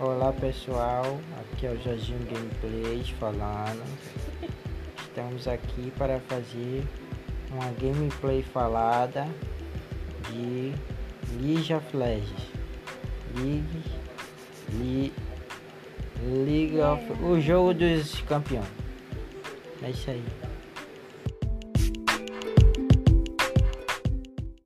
Olá pessoal, aqui é o Jorginho Gameplays falando. Estamos aqui para fazer uma gameplay falada de League of Legends. League, League, League of, o jogo dos campeões. É isso aí.